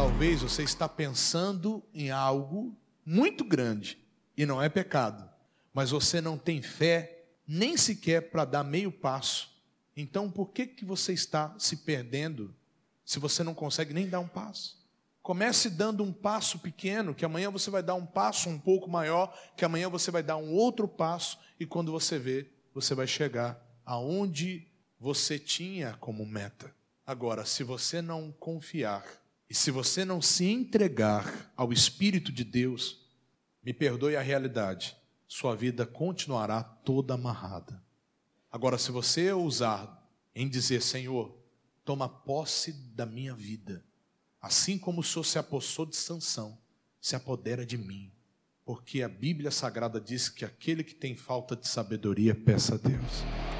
Talvez você está pensando em algo muito grande e não é pecado, mas você não tem fé nem sequer para dar meio passo. Então, por que que você está se perdendo se você não consegue nem dar um passo? Comece dando um passo pequeno, que amanhã você vai dar um passo um pouco maior, que amanhã você vai dar um outro passo, e quando você vê, você vai chegar aonde você tinha como meta. Agora, se você não confiar, e se você não se entregar ao Espírito de Deus, me perdoe a realidade, sua vida continuará toda amarrada. Agora, se você ousar em dizer, Senhor, toma posse da minha vida, assim como o Senhor se apossou de Sansão, se apodera de mim, porque a Bíblia Sagrada diz que aquele que tem falta de sabedoria, peça a Deus.